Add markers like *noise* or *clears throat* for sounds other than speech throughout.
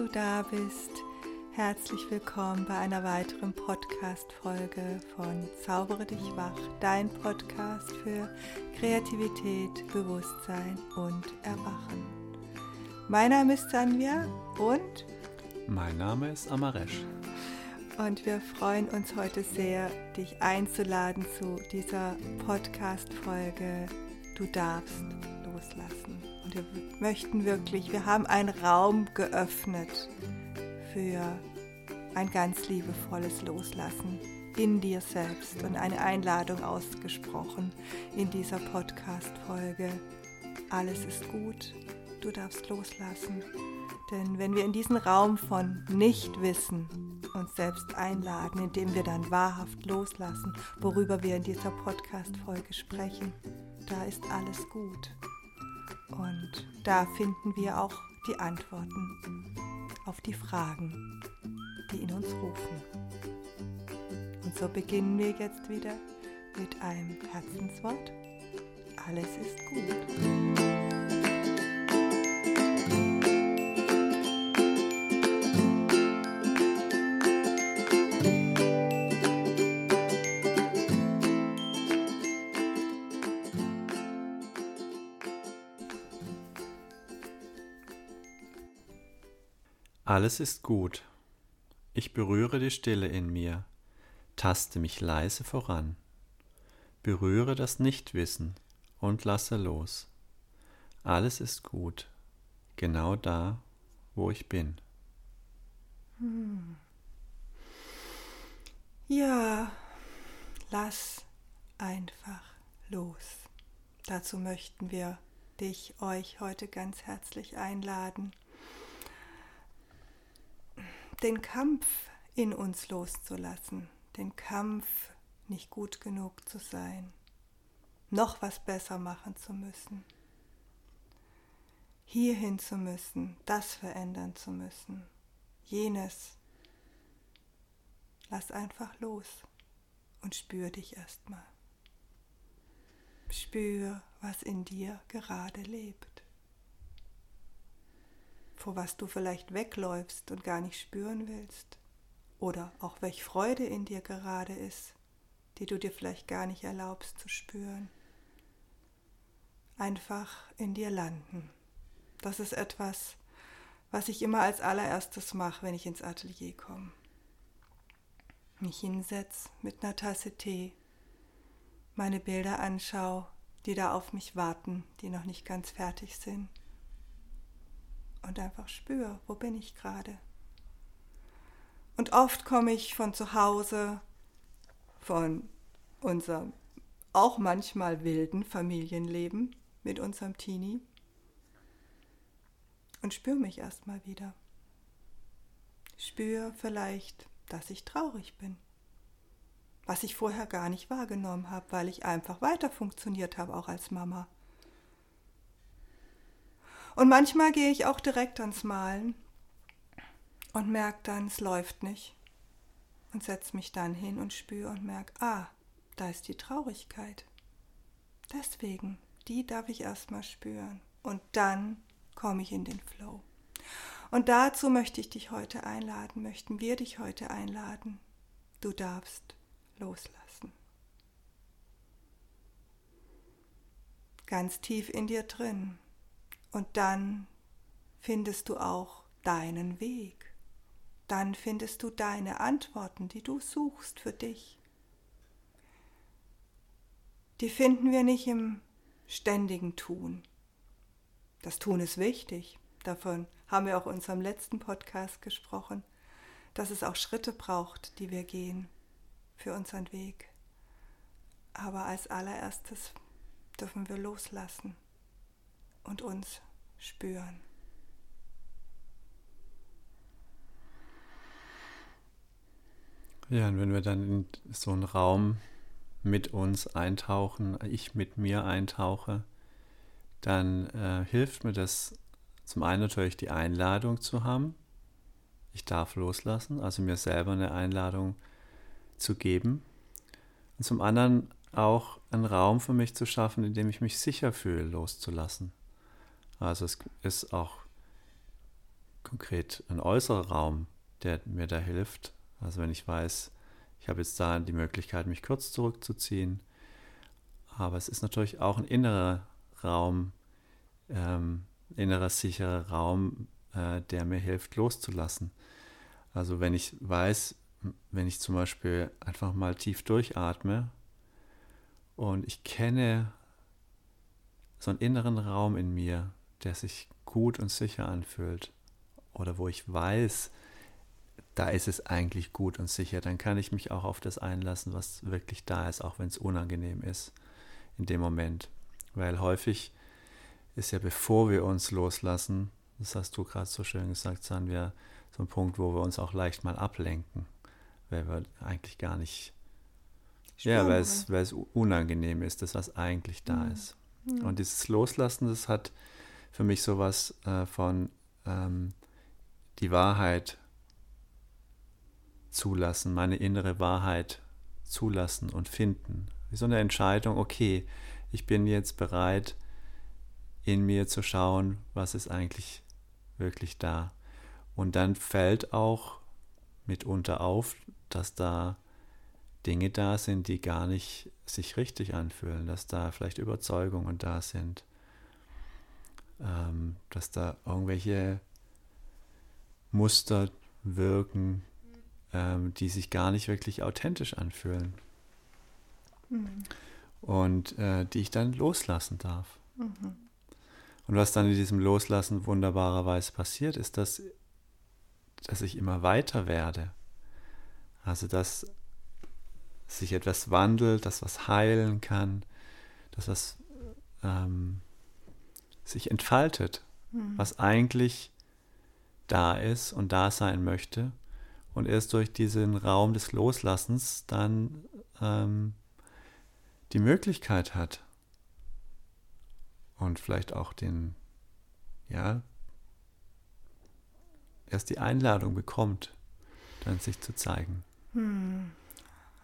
Du da bist. Herzlich willkommen bei einer weiteren Podcast-Folge von Zaubere dich wach, dein Podcast für Kreativität, Bewusstsein und Erwachen. Mein Name ist Sanja und mein Name ist Amaresh. Und wir freuen uns heute sehr, dich einzuladen zu dieser Podcast-Folge. Du darfst loslassen. Und wir möchten wirklich, wir haben einen Raum geöffnet für ein ganz liebevolles Loslassen in dir selbst und eine Einladung ausgesprochen in dieser Podcast-Folge. Alles ist gut, du darfst loslassen. Denn wenn wir in diesen Raum von Nichtwissen uns selbst einladen, indem wir dann wahrhaft loslassen, worüber wir in dieser Podcast-Folge sprechen, da ist alles gut. Und da finden wir auch die Antworten auf die Fragen, die in uns rufen. Und so beginnen wir jetzt wieder mit einem Herzenswort. Alles ist gut. Alles ist gut. Ich berühre die Stille in mir, taste mich leise voran, berühre das Nichtwissen und lasse los. Alles ist gut, genau da, wo ich bin. Hm. Ja, lass einfach los. Dazu möchten wir dich, euch heute ganz herzlich einladen den Kampf in uns loszulassen, den Kampf nicht gut genug zu sein, noch was besser machen zu müssen, hierhin zu müssen, das verändern zu müssen, jenes. Lass einfach los und spür dich erstmal. Spür, was in dir gerade lebt vor was du vielleicht wegläufst und gar nicht spüren willst. Oder auch welche Freude in dir gerade ist, die du dir vielleicht gar nicht erlaubst zu spüren. Einfach in dir landen. Das ist etwas, was ich immer als allererstes mache, wenn ich ins Atelier komme. Mich hinsetze mit einer Tasse Tee, meine Bilder anschaue, die da auf mich warten, die noch nicht ganz fertig sind und einfach spüre, wo bin ich gerade. Und oft komme ich von zu Hause, von unserem auch manchmal wilden Familienleben mit unserem Teenie und spüre mich erstmal wieder. Spüre vielleicht, dass ich traurig bin, was ich vorher gar nicht wahrgenommen habe, weil ich einfach weiter funktioniert habe, auch als Mama. Und manchmal gehe ich auch direkt ans Malen und merke dann, es läuft nicht. Und setze mich dann hin und spüre und merke, ah, da ist die Traurigkeit. Deswegen, die darf ich erstmal spüren. Und dann komme ich in den Flow. Und dazu möchte ich dich heute einladen, möchten wir dich heute einladen. Du darfst loslassen. Ganz tief in dir drin und dann findest du auch deinen Weg. Dann findest du deine Antworten, die du suchst für dich. Die finden wir nicht im ständigen Tun. Das Tun ist wichtig. Davon haben wir auch in unserem letzten Podcast gesprochen, dass es auch Schritte braucht, die wir gehen für unseren Weg. Aber als allererstes dürfen wir loslassen und uns spüren. Ja, und wenn wir dann in so einen Raum mit uns eintauchen, ich mit mir eintauche, dann äh, hilft mir das zum einen natürlich die Einladung zu haben. Ich darf loslassen, also mir selber eine Einladung zu geben. Und zum anderen auch einen Raum für mich zu schaffen, in dem ich mich sicher fühle, loszulassen. Also es ist auch konkret ein äußerer Raum, der mir da hilft. Also wenn ich weiß, ich habe jetzt da die Möglichkeit, mich kurz zurückzuziehen. Aber es ist natürlich auch ein innerer Raum, ähm, innerer sicherer Raum, äh, der mir hilft, loszulassen. Also wenn ich weiß, wenn ich zum Beispiel einfach mal tief durchatme und ich kenne so einen inneren Raum in mir, der sich gut und sicher anfühlt oder wo ich weiß, da ist es eigentlich gut und sicher, dann kann ich mich auch auf das einlassen, was wirklich da ist, auch wenn es unangenehm ist in dem Moment. Weil häufig ist ja, bevor wir uns loslassen, das hast du gerade so schön gesagt, sind wir so ein Punkt, wo wir uns auch leicht mal ablenken, weil wir eigentlich gar nicht, Spüren, ja, weil es, weil es unangenehm ist, das, was eigentlich da mhm. ist. Mhm. Und dieses Loslassen, das hat für mich sowas äh, von ähm, die Wahrheit zulassen, meine innere Wahrheit zulassen und finden. Wie so eine Entscheidung, okay, ich bin jetzt bereit, in mir zu schauen, was ist eigentlich wirklich da. Und dann fällt auch mitunter auf, dass da Dinge da sind, die gar nicht sich richtig anfühlen, dass da vielleicht Überzeugungen da sind, ähm, dass da irgendwelche Muster wirken, ähm, die sich gar nicht wirklich authentisch anfühlen. Mhm. Und äh, die ich dann loslassen darf. Mhm. Und was dann in diesem Loslassen wunderbarerweise passiert, ist, dass, dass ich immer weiter werde. Also, dass sich etwas wandelt, dass was heilen kann, dass was ähm, sich entfaltet, mhm. was eigentlich da ist und da sein möchte und erst durch diesen Raum des Loslassens dann ähm, die Möglichkeit hat und vielleicht auch den, ja, erst die Einladung bekommt, dann sich zu zeigen. Hm.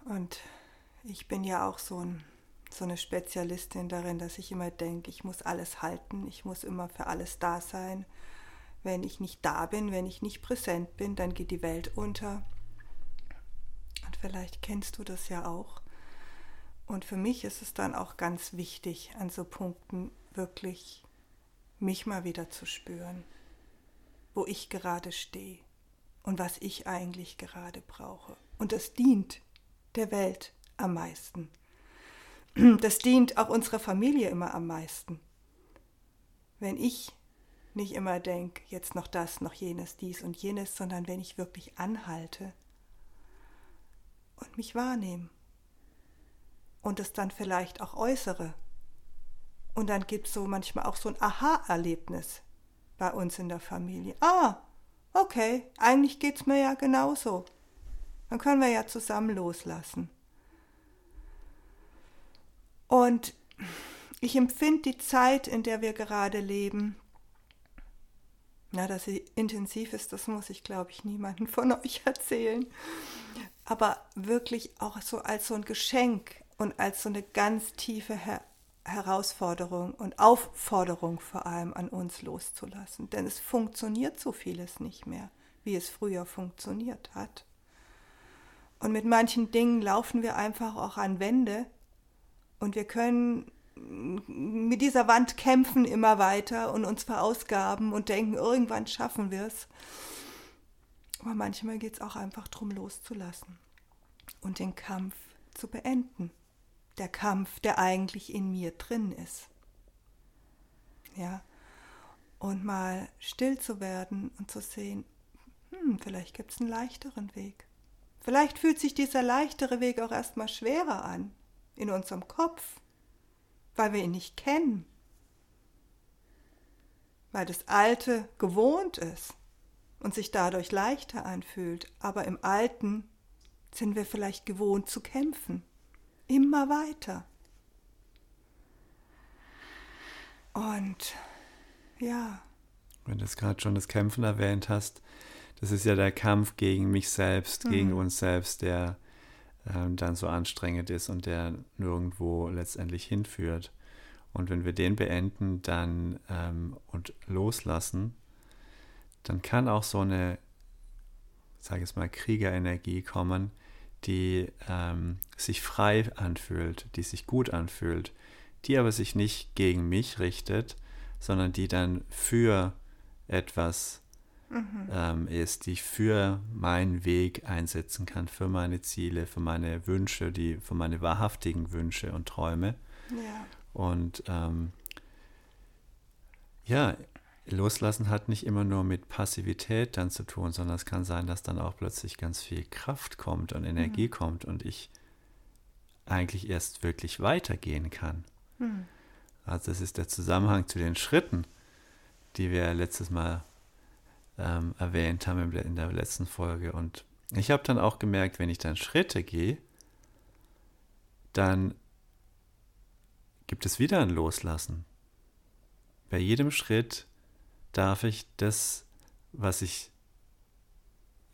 Und ich bin ja auch so, ein, so eine Spezialistin darin, dass ich immer denke, ich muss alles halten, ich muss immer für alles da sein wenn ich nicht da bin, wenn ich nicht präsent bin, dann geht die Welt unter. Und vielleicht kennst du das ja auch. Und für mich ist es dann auch ganz wichtig, an so Punkten wirklich mich mal wieder zu spüren, wo ich gerade stehe und was ich eigentlich gerade brauche. Und das dient der Welt am meisten. *clears throat* Das dient auch unserer Familie immer am meisten. Wenn ich nicht immer denke, jetzt noch das, noch jenes, dies und jenes, sondern wenn ich wirklich anhalte und mich wahrnehme und es dann vielleicht auch äußere. Und dann gibt es so manchmal auch so ein Aha-Erlebnis bei uns in der Familie. Ah, okay, eigentlich geht es mir ja genauso. Dann können wir ja zusammen loslassen. Und ich empfinde die Zeit, in der wir gerade leben, na, dass sie intensiv ist, das muss ich, glaube ich, niemandem von euch *laughs* erzählen. Aber wirklich auch so als so ein Geschenk und als so eine ganz tiefe Her Herausforderung und Aufforderung vor allem an uns loszulassen. Denn es funktioniert so vieles nicht mehr, wie es früher funktioniert hat. Und mit manchen Dingen laufen wir einfach auch an Wände und wir können mit dieser Wand kämpfen immer weiter und uns verausgaben und denken, irgendwann schaffen wir es. Aber manchmal geht es auch einfach darum, loszulassen und den Kampf zu beenden. Der Kampf, der eigentlich in mir drin ist. Ja. Und mal still zu werden und zu sehen, hm, vielleicht gibt es einen leichteren Weg. Vielleicht fühlt sich dieser leichtere Weg auch erstmal schwerer an in unserem Kopf weil wir ihn nicht kennen, weil das Alte gewohnt ist und sich dadurch leichter anfühlt, aber im Alten sind wir vielleicht gewohnt zu kämpfen, immer weiter. Und ja. Wenn du es gerade schon das Kämpfen erwähnt hast, das ist ja der Kampf gegen mich selbst, mhm. gegen uns selbst, der ähm, dann so anstrengend ist und der nirgendwo letztendlich hinführt. Und wenn wir den beenden dann ähm, und loslassen, dann kann auch so eine, sage ich mal, Kriegerenergie kommen, die ähm, sich frei anfühlt, die sich gut anfühlt, die aber sich nicht gegen mich richtet, sondern die dann für etwas mhm. ähm, ist, die ich für meinen Weg einsetzen kann, für meine Ziele, für meine Wünsche, die, für meine wahrhaftigen Wünsche und Träume. Ja. Und ähm, ja, Loslassen hat nicht immer nur mit Passivität dann zu tun, sondern es kann sein, dass dann auch plötzlich ganz viel Kraft kommt und Energie mhm. kommt und ich eigentlich erst wirklich weitergehen kann. Mhm. Also das ist der Zusammenhang zu den Schritten, die wir letztes Mal ähm, erwähnt haben in der letzten Folge. Und ich habe dann auch gemerkt, wenn ich dann Schritte gehe, dann gibt es wieder ein Loslassen. Bei jedem Schritt darf ich das, was ich,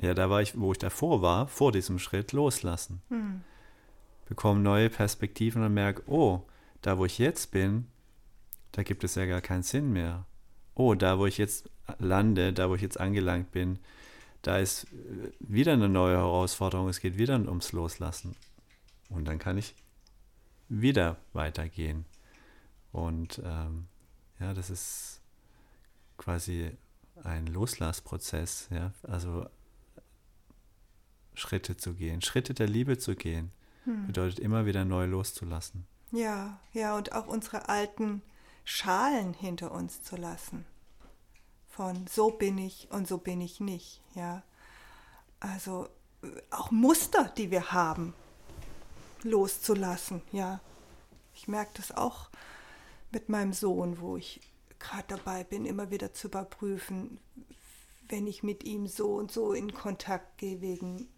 ja, da war ich, wo ich davor war, vor diesem Schritt loslassen. Hm. Bekomme neue Perspektiven und merke, oh, da wo ich jetzt bin, da gibt es ja gar keinen Sinn mehr. Oh, da wo ich jetzt lande, da wo ich jetzt angelangt bin, da ist wieder eine neue Herausforderung, es geht wieder ums Loslassen. Und dann kann ich wieder weitergehen. Und ähm, ja, das ist quasi ein Loslassprozess, ja, also Schritte zu gehen, Schritte der Liebe zu gehen, hm. bedeutet immer wieder neu loszulassen. Ja, ja, und auch unsere alten Schalen hinter uns zu lassen. Von so bin ich und so bin ich nicht, ja. Also auch Muster, die wir haben, loszulassen, ja. Ich merke das auch mit meinem Sohn, wo ich gerade dabei bin, immer wieder zu überprüfen, wenn ich mit ihm so und so in Kontakt gehe wegen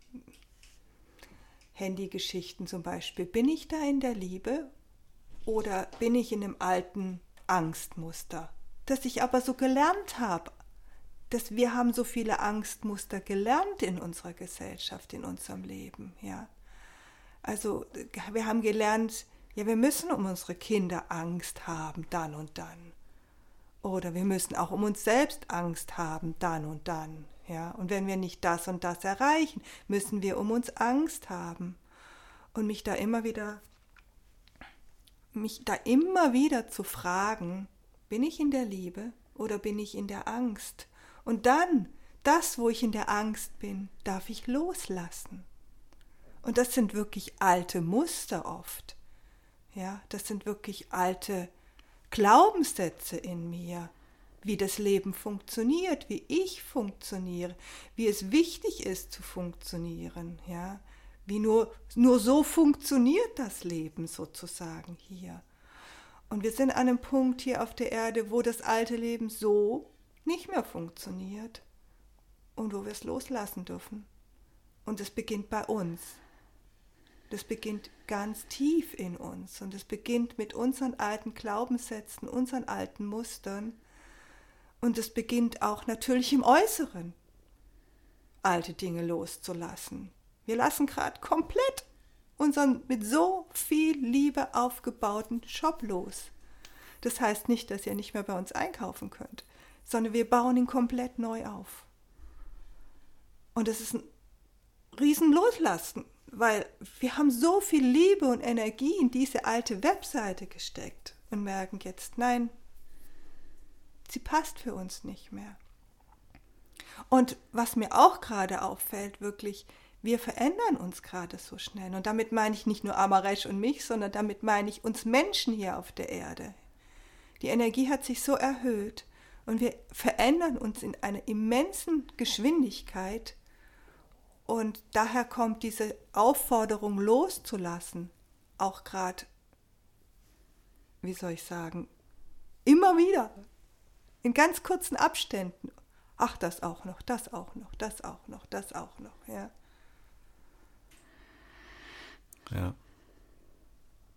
Handygeschichten zum Beispiel. Bin ich da in der Liebe oder bin ich in einem alten Angstmuster, das ich aber so gelernt habe? Dass wir haben so viele Angstmuster gelernt in unserer Gesellschaft, in unserem Leben, ja. Also wir haben gelernt, ja, wir müssen um unsere Kinder Angst haben, dann und dann. Oder wir müssen auch um uns selbst Angst haben, dann und dann. Ja? Und wenn wir nicht das und das erreichen, müssen wir um uns Angst haben. Und mich da immer wieder, mich da immer wieder zu fragen, bin ich in der Liebe oder bin ich in der Angst? Und dann, das, wo ich in der Angst bin, darf ich loslassen. Und das sind wirklich alte Muster oft. Ja, das sind wirklich alte. Glaubenssätze in mir, wie das Leben funktioniert, wie ich funktioniere, wie es wichtig ist zu funktionieren, ja, wie nur, nur so funktioniert das Leben sozusagen hier. Und wir sind an einem Punkt hier auf der Erde, wo das alte Leben so nicht mehr funktioniert und wo wir es loslassen dürfen. Und es beginnt bei uns. Das beginnt ganz tief in uns und es beginnt mit unseren alten Glaubenssätzen, unseren alten Mustern und es beginnt auch natürlich im Äußeren, alte Dinge loszulassen. Wir lassen gerade komplett unseren mit so viel Liebe aufgebauten Shop los. Das heißt nicht, dass ihr nicht mehr bei uns einkaufen könnt, sondern wir bauen ihn komplett neu auf. Und es ist ein Riesenloslassen weil wir haben so viel Liebe und Energie in diese alte Webseite gesteckt und merken jetzt, nein, sie passt für uns nicht mehr. Und was mir auch gerade auffällt, wirklich, wir verändern uns gerade so schnell. Und damit meine ich nicht nur Amaresh und mich, sondern damit meine ich uns Menschen hier auf der Erde. Die Energie hat sich so erhöht und wir verändern uns in einer immensen Geschwindigkeit, und daher kommt diese Aufforderung loszulassen, auch gerade, wie soll ich sagen, immer wieder, in ganz kurzen Abständen. Ach, das auch noch, das auch noch, das auch noch, das auch noch, ja. Ja.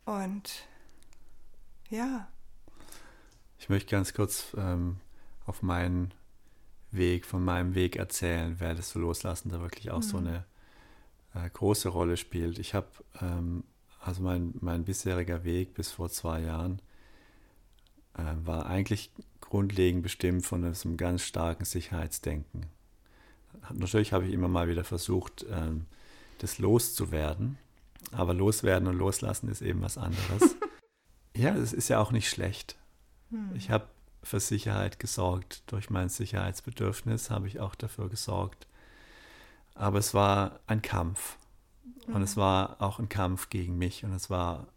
Und ja. Ich möchte ganz kurz ähm, auf meinen Weg, von meinem Weg erzählen, wer das so loslassen da wirklich auch mhm. so eine äh, große Rolle spielt. Ich habe, ähm, also mein, mein bisheriger Weg bis vor zwei Jahren äh, war eigentlich grundlegend bestimmt von einem ganz starken Sicherheitsdenken. Natürlich habe ich immer mal wieder versucht, ähm, das loszuwerden, aber loswerden und loslassen ist eben was anderes. *laughs* ja, es ist ja auch nicht schlecht. Hm. Ich habe für Sicherheit gesorgt. Durch mein Sicherheitsbedürfnis habe ich auch dafür gesorgt. Aber es war ein Kampf. Und es mhm. war auch ein Kampf gegen mich. Und es war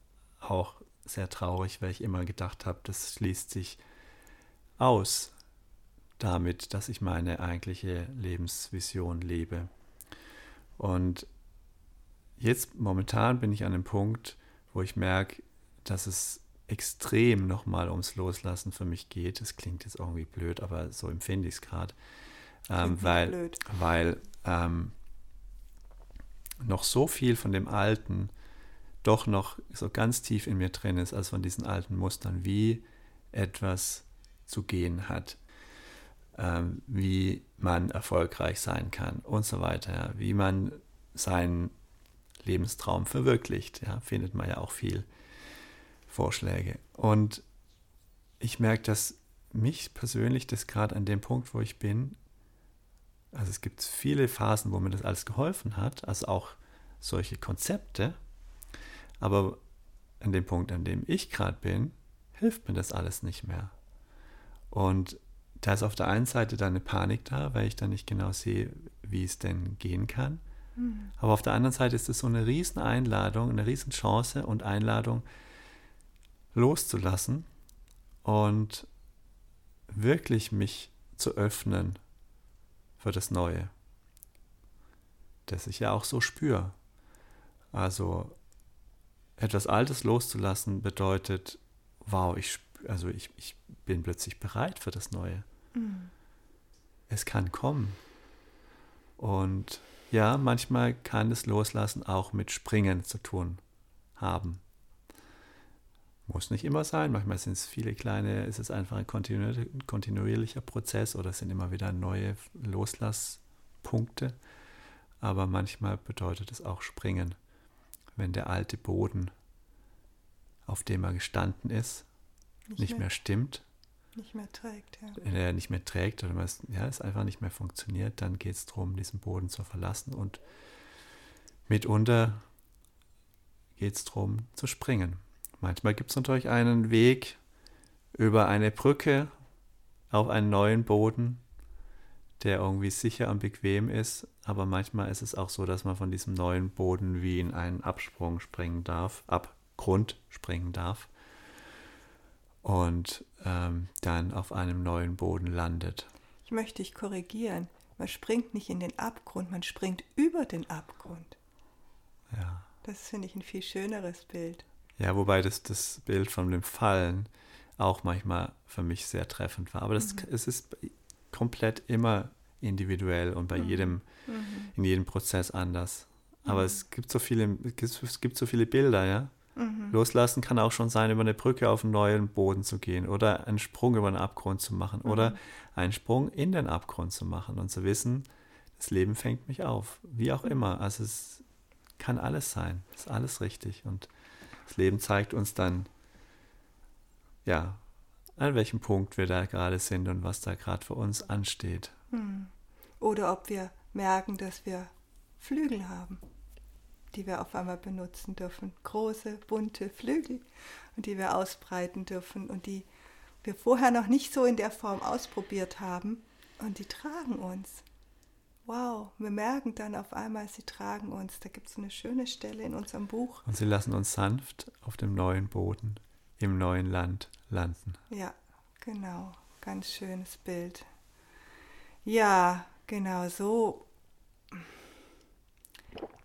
auch sehr traurig, weil ich immer gedacht habe, das schließt sich aus damit, dass ich meine eigentliche Lebensvision lebe. Und jetzt momentan bin ich an dem Punkt, wo ich merke, dass es extrem nochmal ums Loslassen für mich geht. Das klingt jetzt irgendwie blöd, aber so empfinde ich es gerade. Ähm, weil weil ähm, noch so viel von dem Alten doch noch so ganz tief in mir drin ist, als von diesen alten Mustern, wie etwas zu gehen hat, ähm, wie man erfolgreich sein kann und so weiter, wie man seinen Lebenstraum verwirklicht, ja, findet man ja auch viel Vorschläge. Und ich merke, dass mich persönlich das gerade an dem Punkt, wo ich bin, also es gibt viele Phasen, wo mir das alles geholfen hat, also auch solche Konzepte, aber an dem Punkt, an dem ich gerade bin, hilft mir das alles nicht mehr. Und da ist auf der einen Seite dann eine Panik da, weil ich dann nicht genau sehe, wie es denn gehen kann. Mhm. Aber auf der anderen Seite ist es so eine riesen Einladung, eine riesen Chance und Einladung, loszulassen und wirklich mich zu öffnen für das Neue, das ich ja auch so spüre. Also etwas Altes loszulassen bedeutet, wow, ich, also ich, ich bin plötzlich bereit für das Neue. Mhm. Es kann kommen. Und ja, manchmal kann das Loslassen auch mit Springen zu tun haben. Muss nicht immer sein, manchmal sind es viele kleine, ist es einfach ein kontinuierlicher Prozess oder es sind immer wieder neue Loslasspunkte. Aber manchmal bedeutet es auch Springen, wenn der alte Boden, auf dem er gestanden ist, nicht, nicht mehr, mehr, stimmt. Nicht mehr trägt, ja. Wenn er nicht mehr trägt oder es, ja, es einfach nicht mehr funktioniert, dann geht es darum, diesen Boden zu verlassen und mitunter geht es darum, zu springen. Manchmal gibt es natürlich einen Weg über eine Brücke auf einen neuen Boden, der irgendwie sicher und bequem ist, aber manchmal ist es auch so, dass man von diesem neuen Boden wie in einen Absprung springen darf, Abgrund springen darf und ähm, dann auf einem neuen Boden landet. Ich möchte dich korrigieren. Man springt nicht in den Abgrund, man springt über den Abgrund. Ja. Das finde ich ein viel schöneres Bild. Ja, wobei das, das Bild von dem Fallen auch manchmal für mich sehr treffend war. Aber das, mhm. es ist komplett immer individuell und bei mhm. jedem, mhm. in jedem Prozess anders. Aber mhm. es gibt so viele, es gibt so viele Bilder, ja. Mhm. Loslassen kann auch schon sein, über eine Brücke auf einen neuen Boden zu gehen oder einen Sprung über einen Abgrund zu machen oder mhm. einen Sprung in den Abgrund zu machen und zu wissen, das Leben fängt mich auf, wie auch immer. Also es kann alles sein, ist alles richtig und das Leben zeigt uns dann, ja, an welchem Punkt wir da gerade sind und was da gerade für uns ansteht. Hm. Oder ob wir merken, dass wir Flügel haben, die wir auf einmal benutzen dürfen. Große, bunte Flügel und die wir ausbreiten dürfen und die wir vorher noch nicht so in der Form ausprobiert haben und die tragen uns wow, wir merken dann auf einmal, sie tragen uns. Da gibt es eine schöne Stelle in unserem Buch. Und sie lassen uns sanft auf dem neuen Boden, im neuen Land landen. Ja, genau. Ganz schönes Bild. Ja, genau so.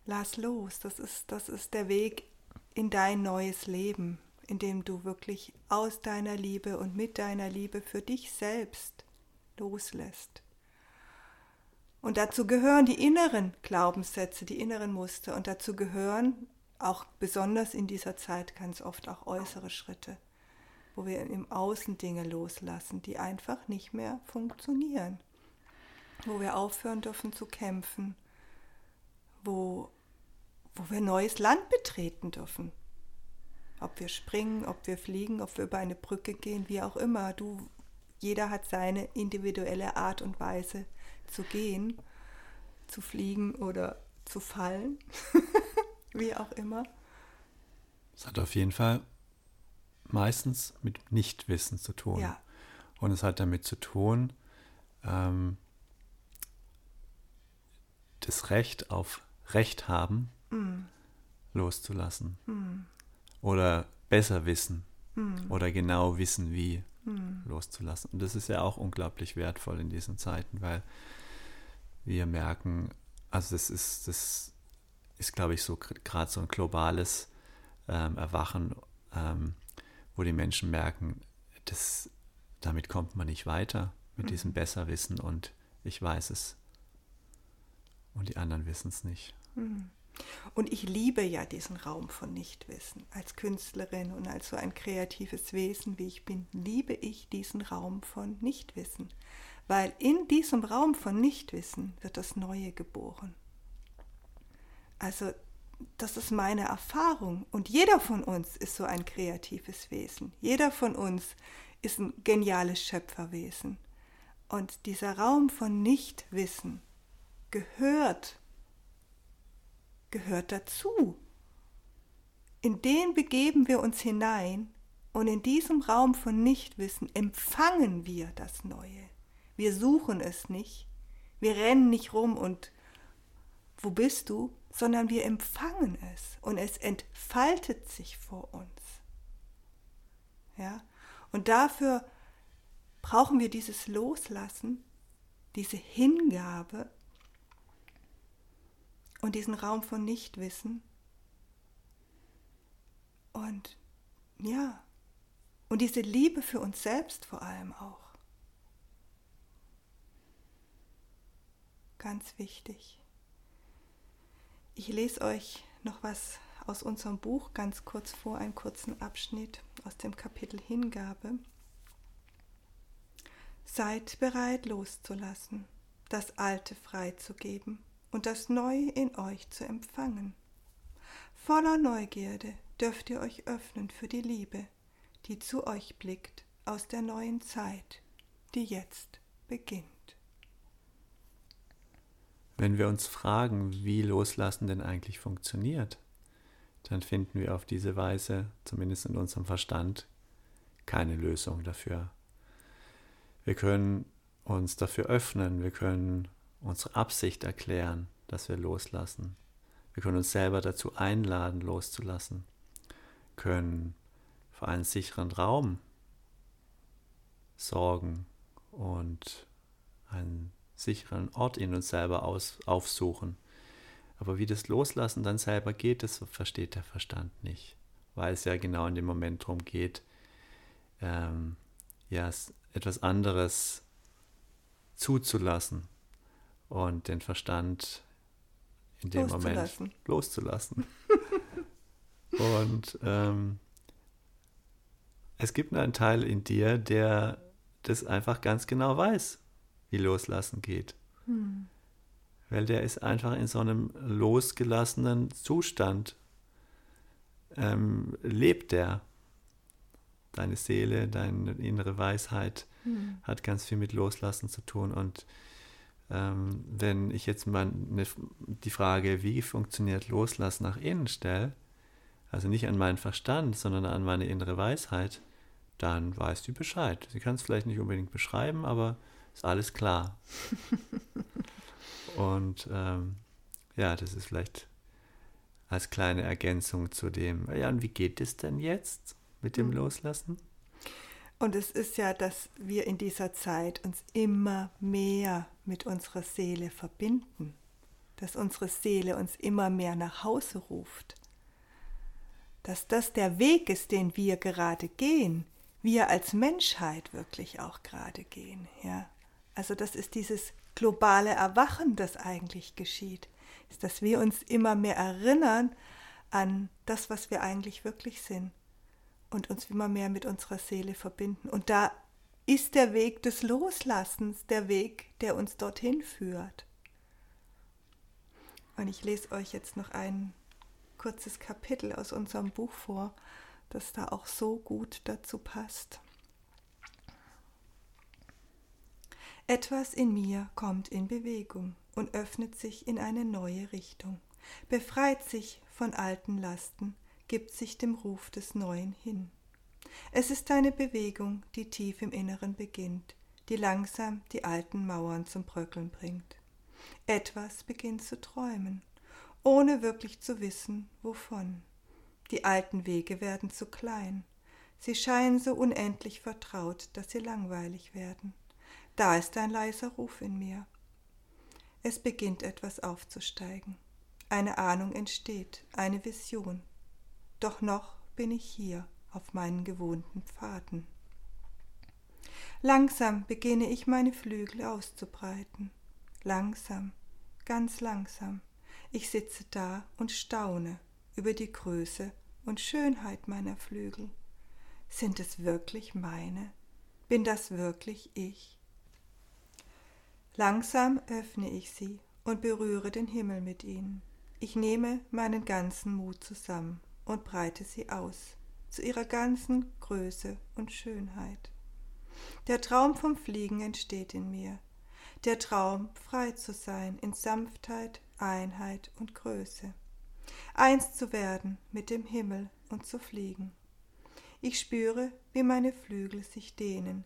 Lass los. Das ist, das ist der Weg in dein neues Leben, in dem du wirklich aus deiner Liebe und mit deiner Liebe für dich selbst loslässt. Und dazu gehören die inneren Glaubenssätze, die inneren Muster. Und dazu gehören auch besonders in dieser Zeit ganz oft auch äußere Schritte, wo wir im Außen Dinge loslassen, die einfach nicht mehr funktionieren. Wo wir aufhören dürfen zu kämpfen, wo, wo wir neues Land betreten dürfen. Ob wir springen, ob wir fliegen, ob wir über eine Brücke gehen, wie auch immer. Du, jeder hat seine individuelle Art und Weise zu gehen, zu fliegen oder zu fallen, *laughs* wie auch immer. Es hat auf jeden Fall meistens mit Nichtwissen zu tun. Ja. Und es hat damit zu tun, ähm, das Recht auf Recht haben Mm, loszulassen. mm, Oder besser wissen. mm, Oder genau wissen, wie mm. loszulassen. Und das ist ja auch unglaublich wertvoll in diesen Zeiten, weil wir merken, also das ist, das ist, glaube ich, so gerade so ein globales ähm, Erwachen, ähm, wo die Menschen merken, das, damit kommt man nicht weiter, mit Mhm. diesem Besserwissen und ich weiß es. Und die anderen wissen es nicht. mm. Und ich liebe ja diesen Raum von Nichtwissen. Als Künstlerin und als so ein kreatives Wesen, wie ich bin, liebe ich diesen Raum von Nichtwissen. Weil in diesem Raum von Nichtwissen wird das Neue geboren. Also das ist meine Erfahrung. Und jeder von uns ist so ein kreatives Wesen. Jeder von uns ist ein geniales Schöpferwesen. Und dieser Raum von Nichtwissen gehört, gehört dazu. In den begeben wir uns hinein und in diesem Raum von Nichtwissen empfangen wir das Neue. Wir suchen es nicht. Wir rennen nicht rum und wo bist du? sondern wir empfangen es und es entfaltet sich vor uns. Ja? Und dafür brauchen wir dieses Loslassen, diese Hingabe und diesen Raum von Nichtwissen. Und ja, und diese Liebe für uns selbst vor allem auch. Ganz wichtig. Ich lese euch noch was aus unserem Buch ganz kurz vor, einen kurzen Abschnitt aus dem Kapitel Hingabe. Seid bereit loszulassen, das Alte freizugeben und das Neue in euch zu empfangen. Voller Neugierde dürft ihr euch öffnen für die Liebe, die zu euch blickt aus der neuen Zeit, die jetzt beginnt. Wenn wir uns fragen, wie Loslassen denn eigentlich funktioniert, dann finden wir auf diese Weise, zumindest in unserem Verstand, keine Lösung dafür. Wir können uns dafür öffnen, wir können unsere Absicht erklären, dass wir loslassen. Wir können uns selber dazu einladen, loszulassen, können für einen sicheren Raum sorgen und einen sicheren Ort in uns selber aus, aufsuchen. Aber wie das Loslassen dann selber geht, das versteht der Verstand nicht, weil es ja genau in dem Moment darum geht, ähm, ja, etwas anderes zuzulassen und den Verstand in dem Loszulassen. Moment loszulassen. *laughs* und ähm, es gibt einen Teil in dir, der das einfach ganz genau weiß, wie Loslassen geht. Hm. Weil der ist einfach in so einem losgelassenen Zustand. Ähm, lebt der. Deine Seele, deine innere Weisheit Hm. hat ganz viel mit Loslassen zu tun. Und ähm, wenn ich jetzt mal eine, die Frage, wie funktioniert Loslassen nach innen stelle, also nicht an meinen Verstand, sondern an meine innere Weisheit, dann weiß die Bescheid. Sie kann es vielleicht nicht unbedingt beschreiben, aber ist alles klar. *laughs* Und ähm, ja, das ist vielleicht als kleine Ergänzung zu dem, ja, und wie geht es denn jetzt mit dem Mhm. Loslassen? Und es ist ja, dass wir in dieser Zeit uns immer mehr mit unserer Seele verbinden, dass unsere Seele uns immer mehr nach Hause ruft, dass das der Weg ist, den wir gerade gehen, wir als Menschheit wirklich auch gerade gehen. Ja? Also das ist dieses globale Erwachen, das eigentlich geschieht, ist, dass wir uns immer mehr erinnern an das, was wir eigentlich wirklich sind und uns immer mehr mit unserer Seele verbinden. Und da ist der Weg des Loslassens der Weg, der uns dorthin führt. Und ich lese euch jetzt noch ein kurzes Kapitel aus unserem Buch vor, das da auch so gut dazu passt. Etwas in mir kommt in Bewegung und öffnet sich in eine neue Richtung, befreit sich von alten Lasten, gibt sich dem Ruf des Neuen hin. Es ist eine Bewegung, die tief im Inneren beginnt, die langsam die alten Mauern zum Bröckeln bringt. Etwas beginnt zu träumen, ohne wirklich zu wissen, wovon. Die alten Wege werden zu klein, sie scheinen so unendlich vertraut, dass sie langweilig werden. Da ist ein leiser Ruf in mir. Es beginnt etwas aufzusteigen. Eine Ahnung entsteht, eine Vision. Doch noch bin ich hier auf meinen gewohnten Pfaden. Langsam beginne ich meine Flügel auszubreiten. Langsam, ganz langsam. Ich sitze da und staune über die Größe und Schönheit meiner Flügel. Sind es wirklich meine? Bin das wirklich ich? Langsam öffne ich sie und berühre den Himmel mit ihnen. Ich nehme meinen ganzen Mut zusammen und breite sie aus, zu ihrer ganzen Größe und Schönheit. Der Traum vom Fliegen entsteht in mir, der Traum, frei zu sein in Sanftheit, Einheit und Größe, eins zu werden mit dem Himmel und zu fliegen. Ich spüre, wie meine Flügel sich dehnen,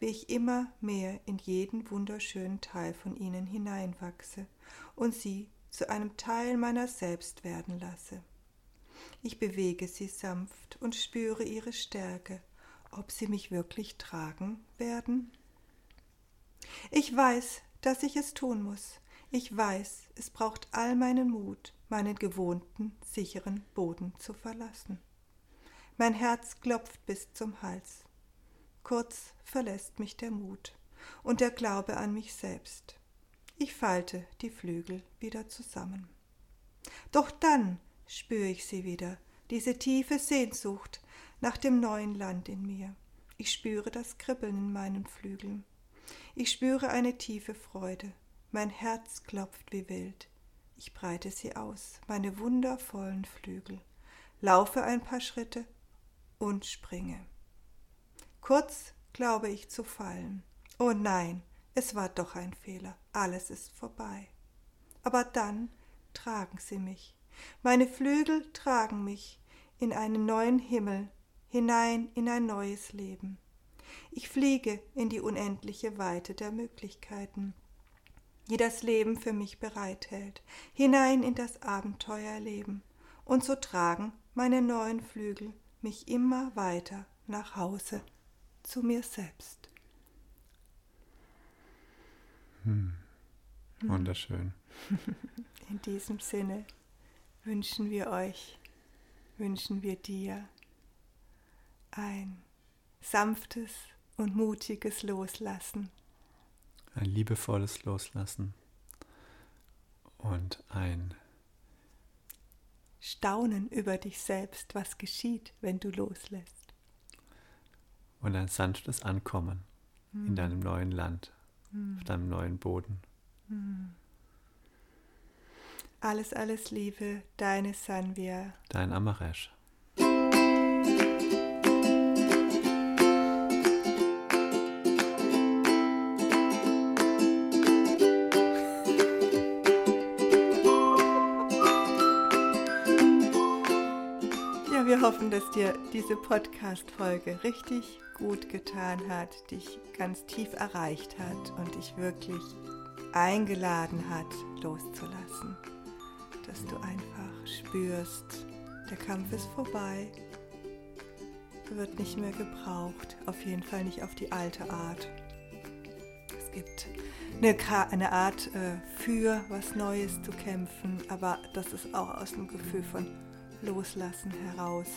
wie ich immer mehr in jeden wunderschönen Teil von ihnen hineinwachse und sie zu einem Teil meiner selbst werden lasse. Ich bewege sie sanft und spüre ihre Stärke, ob sie mich wirklich tragen werden. Ich weiß, dass ich es tun muss. Ich weiß, es braucht all meinen Mut, meinen gewohnten, sicheren Boden zu verlassen. Mein Herz klopft bis zum Hals. Kurz verlässt mich der Mut und der Glaube an mich selbst. Ich falte die Flügel wieder zusammen. Doch dann spüre ich sie wieder, diese tiefe Sehnsucht nach dem neuen Land in mir. Ich spüre das Kribbeln in meinen Flügeln. Ich spüre eine tiefe Freude. Mein Herz klopft wie wild. Ich breite sie aus, meine wundervollen Flügel, laufe ein paar Schritte und springe. Kurz glaube ich zu fallen. Oh nein, es war doch ein Fehler, alles ist vorbei. Aber dann tragen sie mich, meine Flügel tragen mich in einen neuen Himmel, hinein in ein neues Leben. Ich fliege in die unendliche Weite der Möglichkeiten, die das Leben für mich bereithält, hinein in das Abenteuerleben, und so tragen meine neuen Flügel mich immer weiter nach Hause zu mir selbst. Hm. Wunderschön. *laughs* In diesem Sinne wünschen wir euch, wünschen wir dir ein sanftes und mutiges Loslassen. Ein liebevolles Loslassen und ein Staunen über dich selbst, was geschieht, wenn du loslässt und ein sanftes Ankommen mhm. in deinem neuen Land, mhm. auf deinem neuen Boden. Mhm. Alles, alles Liebe, deine Sanvia. Dein Amaresh. wir hoffen, dass dir diese Podcast-Folge richtig gut getan hat, dich ganz tief erreicht hat und dich wirklich eingeladen hat, loszulassen. Dass du einfach spürst, der Kampf ist vorbei, wird nicht mehr gebraucht, auf jeden Fall nicht auf die alte Art. Es gibt eine, eine Art äh, für was Neues zu kämpfen, aber das ist auch aus dem Gefühl von Loslassen heraus.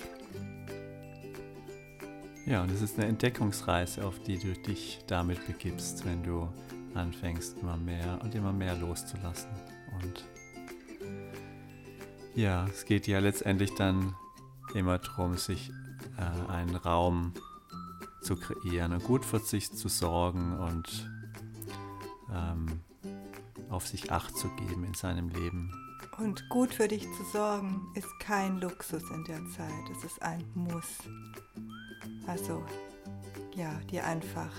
Ja, und es ist eine Entdeckungsreise, auf die du dich damit begibst, wenn du anfängst, immer mehr und immer mehr loszulassen. Und ja, es geht ja letztendlich dann immer darum, sich äh, einen Raum zu kreieren und gut für sich zu sorgen und ähm, auf sich Acht zu geben in seinem Leben Und gut für dich zu sorgen ist kein Luxus in der Zeit, es ist ein Muss. Also ja, dir einfach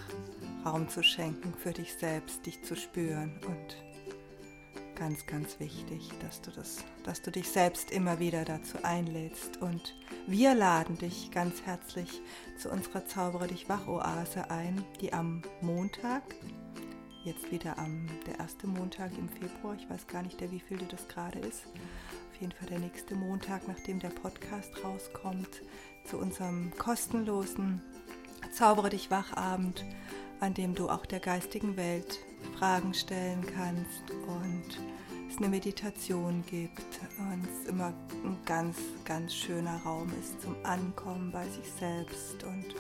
Raum zu schenken für dich selbst, dich zu spüren und ganz, ganz wichtig, dass du das, dass du dich selbst immer wieder dazu einlädst. Und wir laden dich ganz herzlich zu unserer Zauberer dich Wach-Oase ein, die am Montag, jetzt wieder am der erste Montag im Februar, ich weiß gar nicht, der wievielte das gerade ist, auf jeden Fall der nächste Montag, nachdem der Podcast rauskommt, zu unserem kostenlosen Zaubere dich Wachabend, an dem du auch der geistigen Welt Fragen stellen kannst und es eine Meditation gibt und es immer ein ganz, ganz schöner Raum ist zum Ankommen bei sich selbst und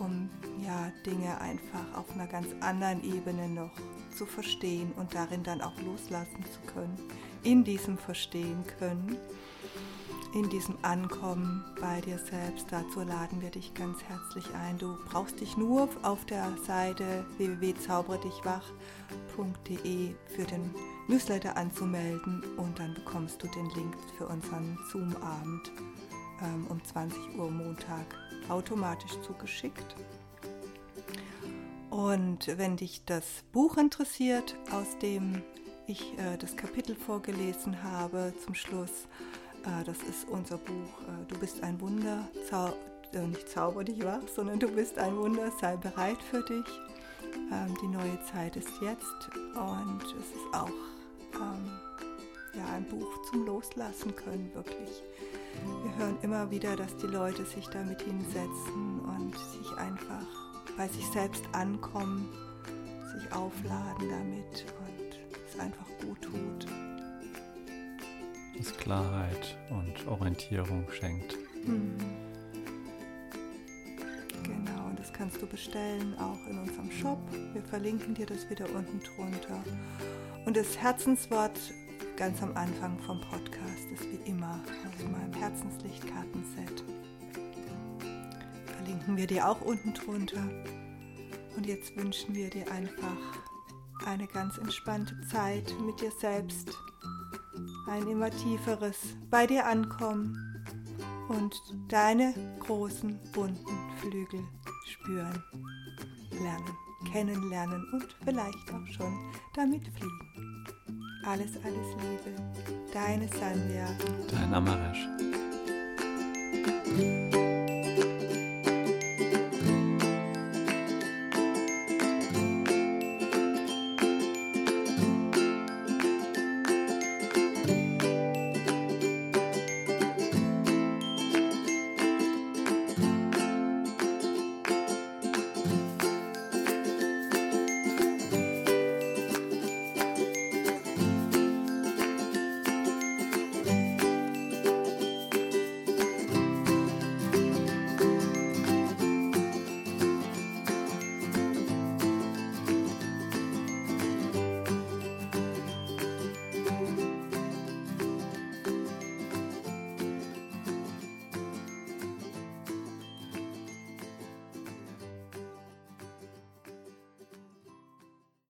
um ja, Dinge einfach auf einer ganz anderen Ebene noch zu verstehen und darin dann auch loslassen zu können, in diesem Verstehen können in diesem Ankommen bei dir selbst. Dazu laden wir dich ganz herzlich ein. Du brauchst dich nur auf der Seite www.zauberedichwach.de für den Newsletter anzumelden und dann bekommst du den Link für unseren Zoom-Abend ähm, um 20 Uhr Montag automatisch zugeschickt. Und wenn dich das Buch interessiert, aus dem ich äh, das Kapitel vorgelesen habe zum Schluss, das ist unser Buch äh, Du bist ein Wunder, Zau äh, nicht zauber dich wach, sondern du bist ein Wunder, sei bereit für dich. Ähm, die neue Zeit ist jetzt und es ist auch ähm, ja, ein Buch zum Loslassen können, wirklich. Wir hören immer wieder, dass die Leute sich damit hinsetzen und sich einfach bei sich selbst ankommen, sich aufladen damit und es einfach gut tut das Klarheit und Orientierung schenkt. Mhm. Genau, das kannst du bestellen auch in unserem Shop. Wir verlinken dir das wieder unten drunter. Und das Herzenswort ganz am Anfang vom Podcast ist wie immer aus meinem Herzenslichtkartenset. Verlinken wir dir auch unten drunter. Und jetzt wünschen wir dir einfach eine ganz entspannte Zeit mit dir selbst ein immer tieferes bei dir ankommen und deine großen bunten Flügel spüren, lernen, kennenlernen und vielleicht auch schon damit fliegen. Alles, alles Liebe, deine Sanja. Dein Amaresh.